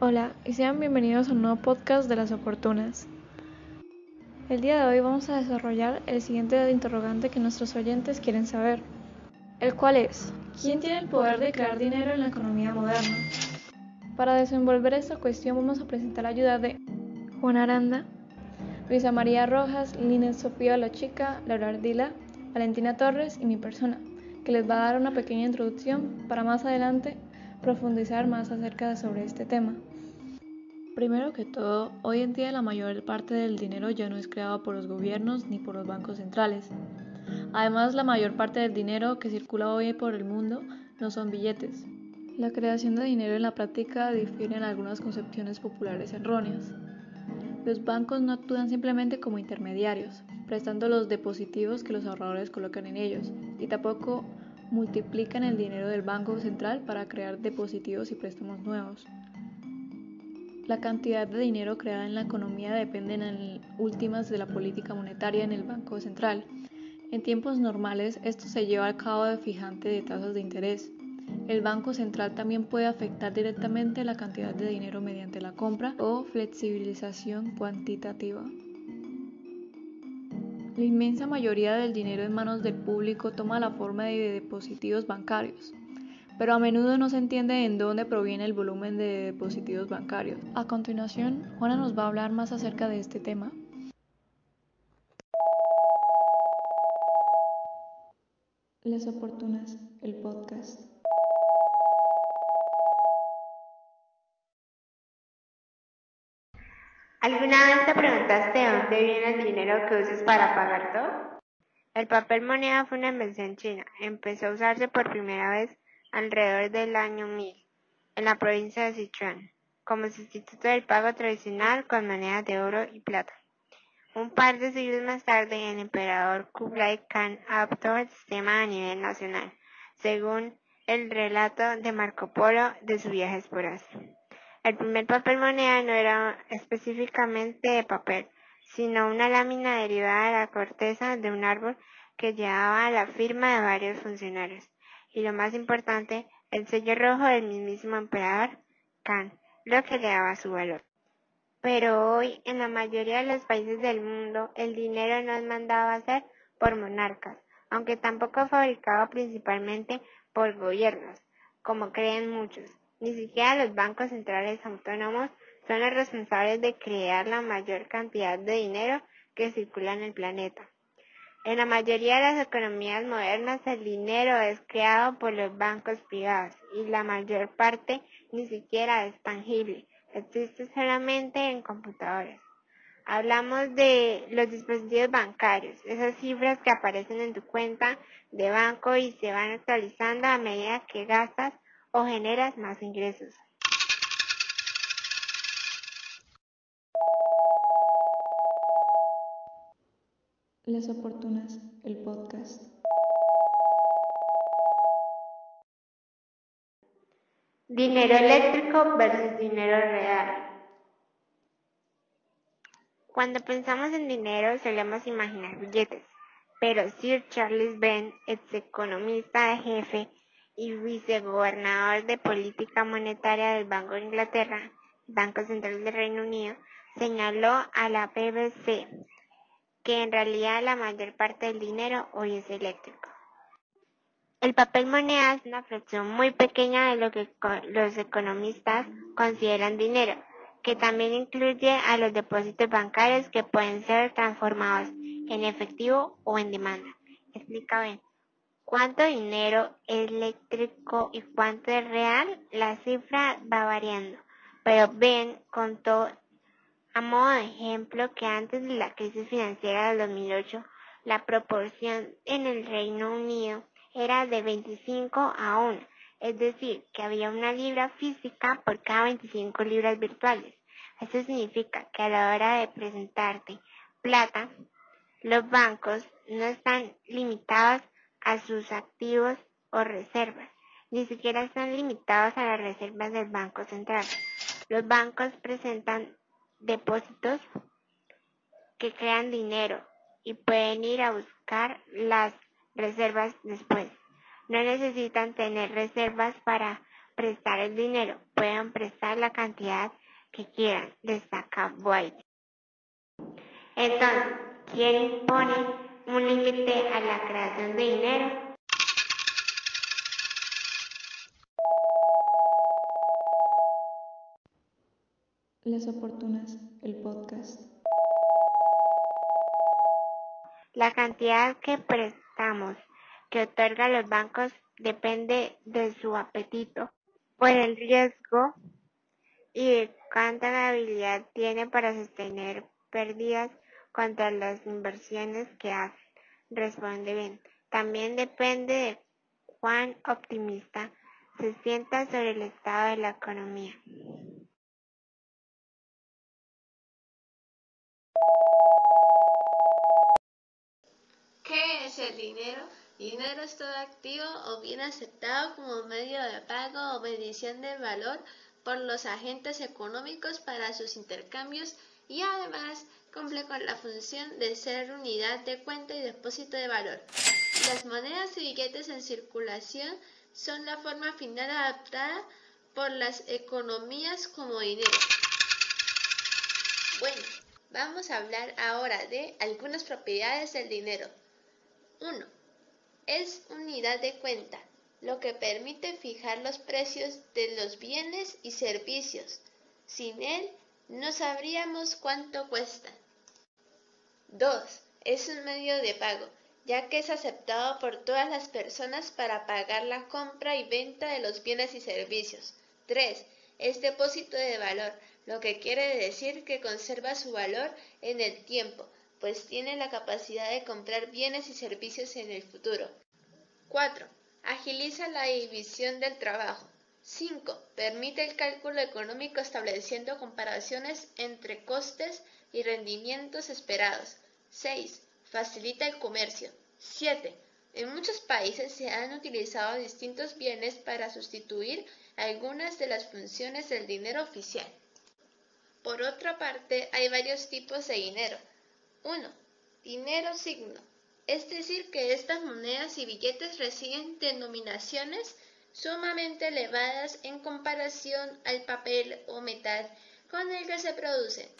Hola y sean bienvenidos a un nuevo podcast de las oportunas. El día de hoy vamos a desarrollar el siguiente interrogante que nuestros oyentes quieren saber, el cual es, ¿quién tiene el poder de crear dinero en la economía moderna? Para desenvolver esta cuestión vamos a presentar la ayuda de Juan Aranda, Luisa María Rojas, Lina Sofía La Chica, Laura Ardila, Valentina Torres y mi persona, que les va a dar una pequeña introducción para más adelante profundizar más acerca de sobre este tema. Primero que todo, hoy en día la mayor parte del dinero ya no es creado por los gobiernos ni por los bancos centrales. Además, la mayor parte del dinero que circula hoy por el mundo no son billetes. La creación de dinero en la práctica difiere en algunas concepciones populares erróneas. Los bancos no actúan simplemente como intermediarios, prestando los depositivos que los ahorradores colocan en ellos, y tampoco multiplican el dinero del Banco Central para crear depositivos y préstamos nuevos. La cantidad de dinero creada en la economía depende en últimas de la política monetaria en el Banco Central. En tiempos normales, esto se lleva a cabo de fijante de tasas de interés. El Banco Central también puede afectar directamente la cantidad de dinero mediante la compra o flexibilización cuantitativa. La inmensa mayoría del dinero en manos del público toma la forma de dispositivos bancarios, pero a menudo no se entiende en dónde proviene el volumen de dispositivos bancarios. A continuación, Juana nos va a hablar más acerca de este tema. Las oportunas, el podcast. ¿Alguna vez te preguntaste de dónde viene el dinero que usas para pagar todo? El papel moneda fue una invención china. Empezó a usarse por primera vez alrededor del año 1000 en la provincia de Sichuan, como sustituto del pago tradicional con monedas de oro y plata. Un par de siglos más tarde, el emperador Kublai Khan adoptó el sistema a nivel nacional, según el relato de Marco Polo de su viaje por Asia. El primer papel moneda no era específicamente de papel, sino una lámina derivada de la corteza de un árbol que llevaba la firma de varios funcionarios, y lo más importante, el sello rojo del mismísimo emperador Khan, lo que le daba su valor. Pero hoy, en la mayoría de los países del mundo, el dinero no es mandado a hacer por monarcas, aunque tampoco fabricado principalmente por gobiernos, como creen muchos. Ni siquiera los bancos centrales autónomos son los responsables de crear la mayor cantidad de dinero que circula en el planeta. En la mayoría de las economías modernas el dinero es creado por los bancos privados y la mayor parte ni siquiera es tangible, existe solamente en computadores. Hablamos de los dispositivos bancarios, esas cifras que aparecen en tu cuenta de banco y se van actualizando a medida que gastas o generas más ingresos. Las oportunas, el podcast. Dinero eléctrico versus dinero real. Cuando pensamos en dinero solemos imaginar billetes, pero Sir Charles Benn, ex economista jefe y vicegobernador de política monetaria del Banco de Inglaterra, Banco Central del Reino Unido, señaló a la BBC que en realidad la mayor parte del dinero hoy es eléctrico. El papel moneda es una fracción muy pequeña de lo que los economistas consideran dinero, que también incluye a los depósitos bancarios que pueden ser transformados en efectivo o en demanda. Explica bien cuánto dinero es eléctrico y cuánto es real, la cifra va variando. Pero Ben contó a modo de ejemplo que antes de la crisis financiera del 2008, la proporción en el Reino Unido era de 25 a 1, es decir, que había una libra física por cada 25 libras virtuales. Esto significa que a la hora de presentarte plata, los bancos no están limitados a sus activos o reservas. Ni siquiera están limitados a las reservas del Banco Central. Los bancos presentan depósitos que crean dinero y pueden ir a buscar las reservas después. No necesitan tener reservas para prestar el dinero. Pueden prestar la cantidad que quieran, destaca Boyd. Entonces, ¿quién impone un límite a la creación de dinero? Las oportunas, el podcast. La cantidad que prestamos que otorgan los bancos depende de su apetito por el riesgo y de cuánta habilidad tiene para sostener pérdidas contra las inversiones que hace. Responde bien. También depende de cuán optimista se sienta sobre el estado de la economía. ¿Qué es el dinero? Dinero es todo activo o bien aceptado como medio de pago o medición de valor por los agentes económicos para sus intercambios y además cumple con la función de ser unidad de cuenta y depósito de valor. Las monedas y billetes en circulación son la forma final adaptada por las economías como dinero. Bueno, vamos a hablar ahora de algunas propiedades del dinero. 1. Es unidad de cuenta, lo que permite fijar los precios de los bienes y servicios. Sin él, no sabríamos cuánto cuesta. 2. Es un medio de pago, ya que es aceptado por todas las personas para pagar la compra y venta de los bienes y servicios. 3. Es depósito de valor, lo que quiere decir que conserva su valor en el tiempo, pues tiene la capacidad de comprar bienes y servicios en el futuro. 4. Agiliza la división del trabajo. 5. Permite el cálculo económico estableciendo comparaciones entre costes y rendimientos esperados. 6. Facilita el comercio. 7. En muchos países se han utilizado distintos bienes para sustituir algunas de las funciones del dinero oficial. Por otra parte, hay varios tipos de dinero. 1. Dinero signo. Es decir, que estas monedas y billetes reciben denominaciones sumamente elevadas en comparación al papel o metal con el que se produce.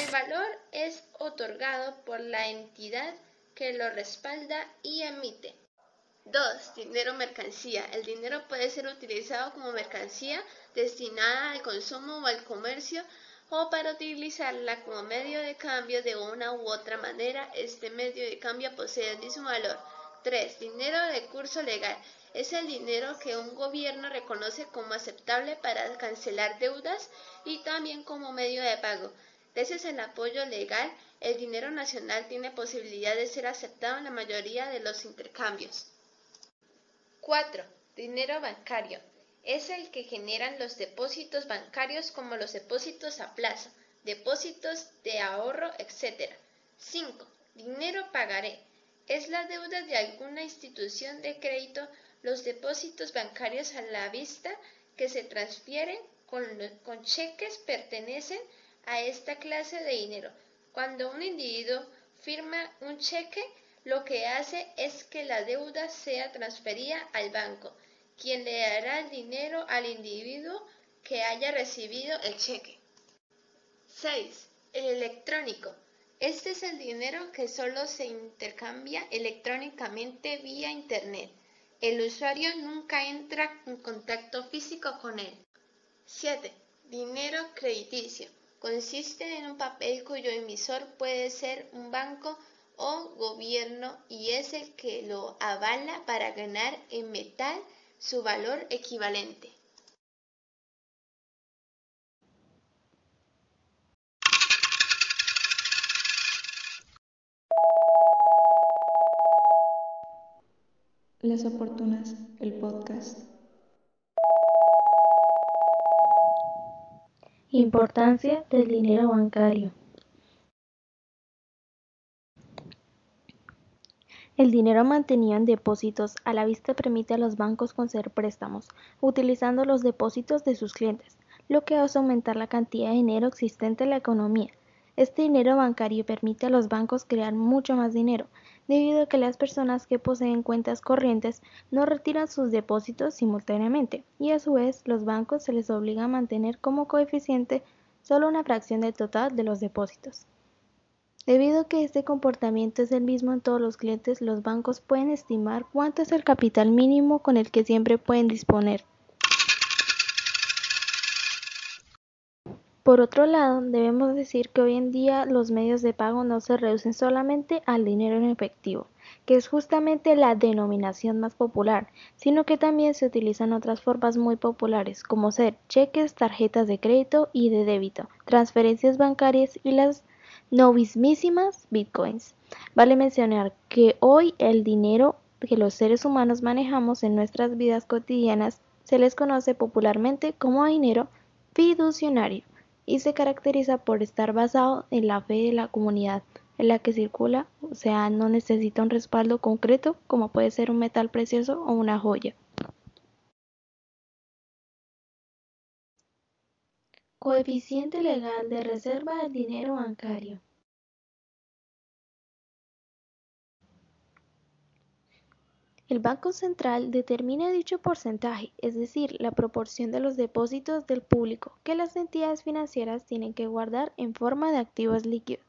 El valor es otorgado por la entidad que lo respalda y emite. 2. Dinero mercancía. El dinero puede ser utilizado como mercancía destinada al consumo o al comercio o para utilizarla como medio de cambio de una u otra manera. Este medio de cambio posee el mismo valor. 3. Dinero de curso legal es el dinero que un gobierno reconoce como aceptable para cancelar deudas y también como medio de pago. Gracias al apoyo legal, el dinero nacional tiene posibilidad de ser aceptado en la mayoría de los intercambios. 4. Dinero bancario. Es el que generan los depósitos bancarios como los depósitos a plazo, depósitos de ahorro, etc. 5. Dinero pagaré. Es la deuda de alguna institución de crédito los depósitos bancarios a la vista que se transfieren con, con, cheques pertenecen a esta clase de dinero. Cuando un individuo firma un cheque, lo que hace es que la deuda sea transferida al banco, quien le dará el dinero al individuo que haya recibido el cheque. 6. El electrónico. Este es el dinero que solo se intercambia electrónicamente vía Internet. El usuario nunca entra en contacto físico con él. 7. Dinero crediticio. Consiste en un papel cuyo emisor puede ser un banco o gobierno y es el que lo avala para ganar en metal su valor equivalente. Las oportunas, el podcast. Importancia del dinero bancario. El dinero mantenido en depósitos a la vista permite a los bancos conceder préstamos, utilizando los depósitos de sus clientes, lo que hace aumentar la cantidad de dinero existente en la economía. Este dinero bancario permite a los bancos crear mucho más dinero, debido a que las personas que poseen cuentas corrientes no retiran sus depósitos simultáneamente y a su vez los bancos se les obliga a mantener como coeficiente solo una fracción del total de los depósitos. Debido a que este comportamiento es el mismo en todos los clientes, los bancos pueden estimar cuánto es el capital mínimo con el que siempre pueden disponer. Por otro lado, debemos decir que hoy en día los medios de pago no se reducen solamente al dinero en efectivo, que es justamente la denominación más popular, sino que también se utilizan otras formas muy populares, como ser cheques, tarjetas de crédito y de débito, transferencias bancarias y las novísimas bitcoins. Vale mencionar que hoy el dinero que los seres humanos manejamos en nuestras vidas cotidianas se les conoce popularmente como dinero fiduciario y se caracteriza por estar basado en la fe de la comunidad en la que circula, o sea, no necesita un respaldo concreto como puede ser un metal precioso o una joya. Coeficiente legal de reserva del dinero bancario. El Banco Central determina dicho porcentaje, es decir, la proporción de los depósitos del público que las entidades financieras tienen que guardar en forma de activos líquidos,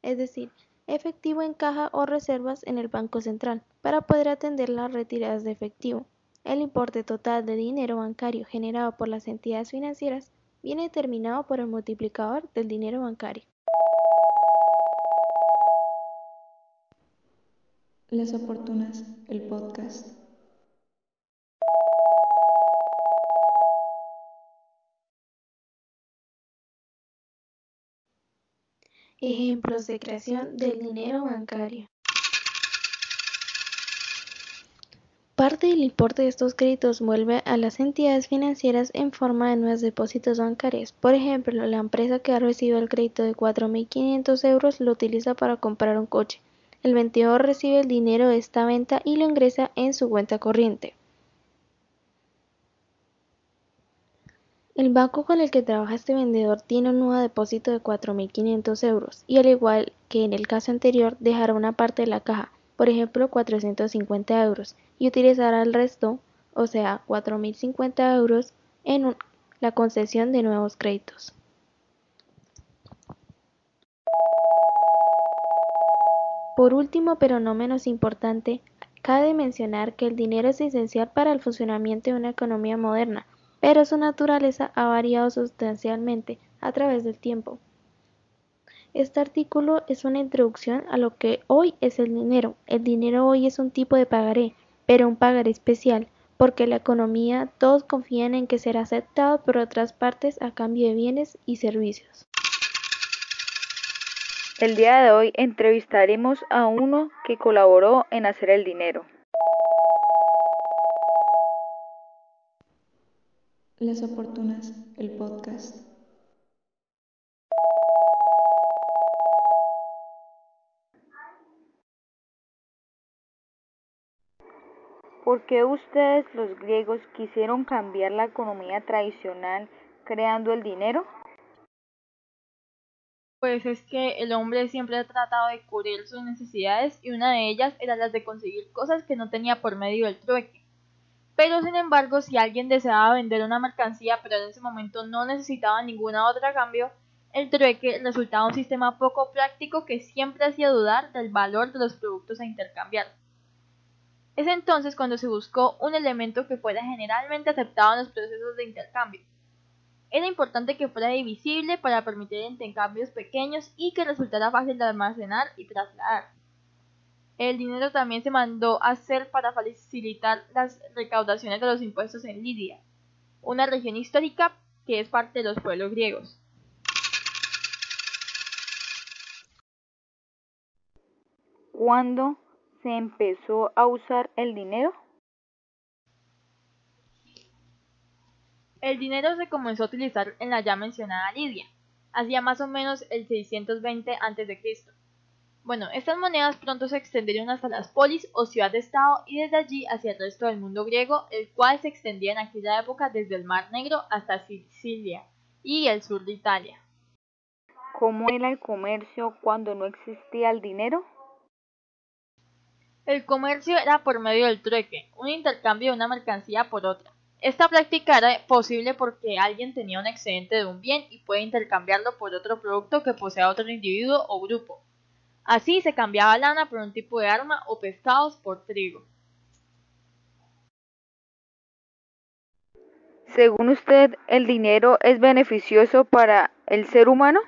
es decir, efectivo en caja o reservas en el Banco Central, para poder atender las retiradas de efectivo. El importe total de dinero bancario generado por las entidades financieras viene determinado por el multiplicador del dinero bancario. Las Oportunas, el podcast. Ejemplos de creación del dinero bancario. Parte del importe de estos créditos vuelve a las entidades financieras en forma de nuevos depósitos bancarios. Por ejemplo, la empresa que ha recibido el crédito de 4.500 euros lo utiliza para comprar un coche. El vendedor recibe el dinero de esta venta y lo ingresa en su cuenta corriente. El banco con el que trabaja este vendedor tiene un nuevo depósito de 4.500 euros y al igual que en el caso anterior dejará una parte de la caja por ejemplo 450 euros, y utilizará el resto, o sea 4.050 euros, en la concesión de nuevos créditos. Por último, pero no menos importante, cabe mencionar que el dinero es esencial para el funcionamiento de una economía moderna, pero su naturaleza ha variado sustancialmente a través del tiempo. Este artículo es una introducción a lo que hoy es el dinero. El dinero hoy es un tipo de pagaré, pero un pagaré especial, porque la economía todos confían en que será aceptado por otras partes a cambio de bienes y servicios. El día de hoy entrevistaremos a uno que colaboró en hacer el dinero. Las Oportunas, el podcast. ¿Por qué ustedes los griegos quisieron cambiar la economía tradicional creando el dinero? Pues es que el hombre siempre ha tratado de cubrir sus necesidades y una de ellas era las de conseguir cosas que no tenía por medio del trueque. Pero sin embargo, si alguien deseaba vender una mercancía pero en ese momento no necesitaba ninguna otra cambio, el trueque resultaba un sistema poco práctico que siempre hacía dudar del valor de los productos a intercambiar. Es entonces cuando se buscó un elemento que fuera generalmente aceptado en los procesos de intercambio. Era importante que fuera divisible para permitir intercambios pequeños y que resultara fácil de almacenar y trasladar. El dinero también se mandó a hacer para facilitar las recaudaciones de los impuestos en Lidia, una región histórica que es parte de los pueblos griegos. ¿Cuándo se empezó a usar el dinero? El dinero se comenzó a utilizar en la ya mencionada Lidia, hacia más o menos el 620 a.C. Bueno, estas monedas pronto se extendieron hasta las polis o ciudad-estado y desde allí hacia el resto del mundo griego, el cual se extendía en aquella época desde el Mar Negro hasta Sicilia y el sur de Italia. ¿Cómo era el comercio cuando no existía el dinero? El comercio era por medio del trueque, un intercambio de una mercancía por otra. Esta práctica era posible porque alguien tenía un excedente de un bien y puede intercambiarlo por otro producto que posea otro individuo o grupo. Así se cambiaba lana por un tipo de arma o pescados por trigo. Según usted, ¿el dinero es beneficioso para el ser humano?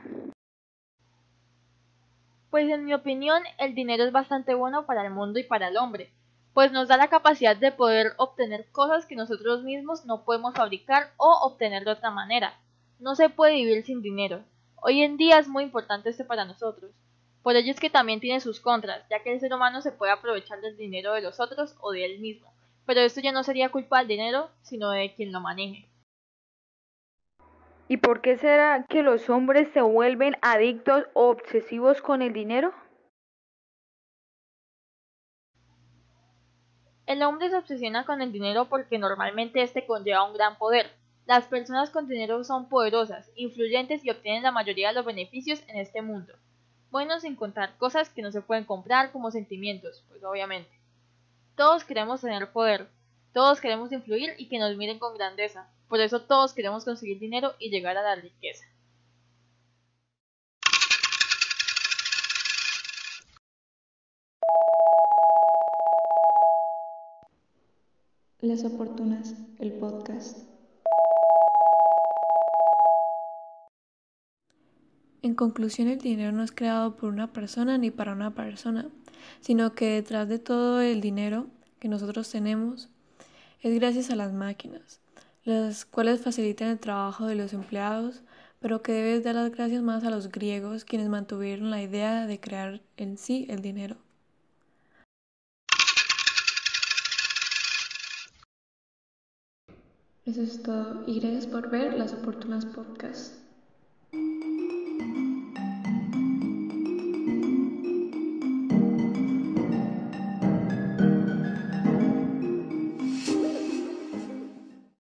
Pues en mi opinión, el dinero es bastante bueno para el mundo y para el hombre, pues nos da la capacidad de poder obtener cosas que nosotros mismos no podemos fabricar o obtener de otra manera. No se puede vivir sin dinero. Hoy en día es muy importante este para nosotros. Por ello es que también tiene sus contras, ya que el ser humano se puede aprovechar del dinero de los otros o de él mismo. Pero esto ya no sería culpa del dinero, sino de quien lo maneje. ¿Y por qué será que los hombres se vuelven adictos o obsesivos con el dinero? El hombre se obsesiona con el dinero porque normalmente este conlleva un gran poder. Las personas con dinero son poderosas, influyentes y obtienen la mayoría de los beneficios en este mundo. Bueno, sin contar cosas que no se pueden comprar como sentimientos, pues obviamente. Todos queremos tener poder, todos queremos influir y que nos miren con grandeza. Por eso todos queremos conseguir dinero y llegar a la riqueza. Las Oportunas, el podcast. En conclusión, el dinero no es creado por una persona ni para una persona, sino que detrás de todo el dinero que nosotros tenemos es gracias a las máquinas, las cuales facilitan el trabajo de los empleados, pero que debes dar las gracias más a los griegos, quienes mantuvieron la idea de crear en sí el dinero. Eso es todo y gracias por ver las oportunas podcasts.